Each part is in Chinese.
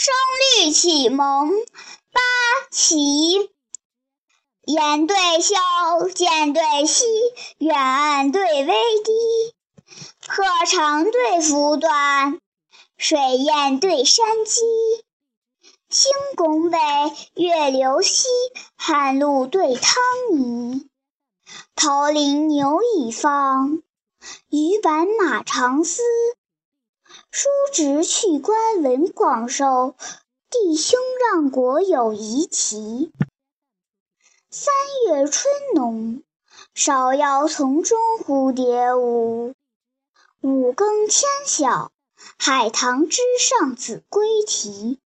声律启蒙八奇，言对修，渐对稀，远岸对微低，鹤长对幅短，水淹对山鸡。星拱北，月流西，寒露对汤泥。桃林牛已放，鱼板马长嘶。叔侄去官文广寿，弟兄让国有遗奇。三月春浓，芍药丛中蝴蝶舞。五更天晓，海棠枝上子规啼。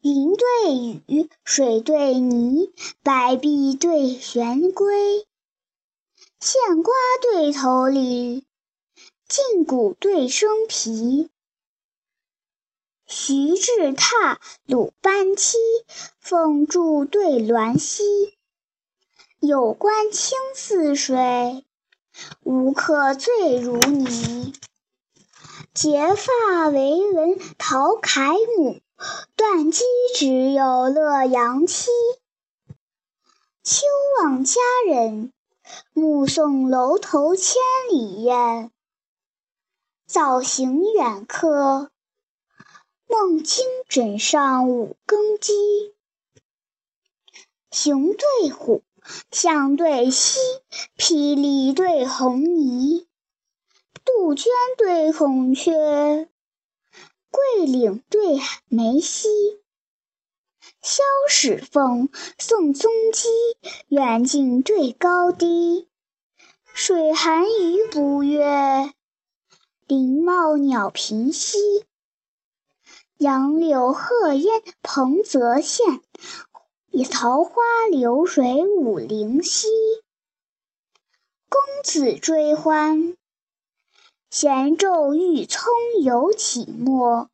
云对雨，水对泥，白璧对玄龟。线瓜对头里，胫骨对生皮。徐志榻，鲁班期，凤柱对鸾栖。有关清似水，无客醉如泥。结发为文陶楷母。断机只有乐阳妻。秋望佳人，目送楼头千里雁。早行远客，梦惊枕上五更鸡。熊对虎，象对犀，霹雳对红霓。杜鹃对孔雀。桂岭对梅溪，萧史凤，宋宗基，远近对高低。水寒鱼不跃，林茂鸟平息。杨柳鹤烟彭泽县，桃花流水武陵溪。公子追欢。闲昼欲聪犹起末，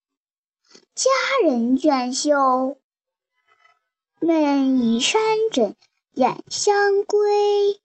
佳人倦袖，闷倚山枕掩香归。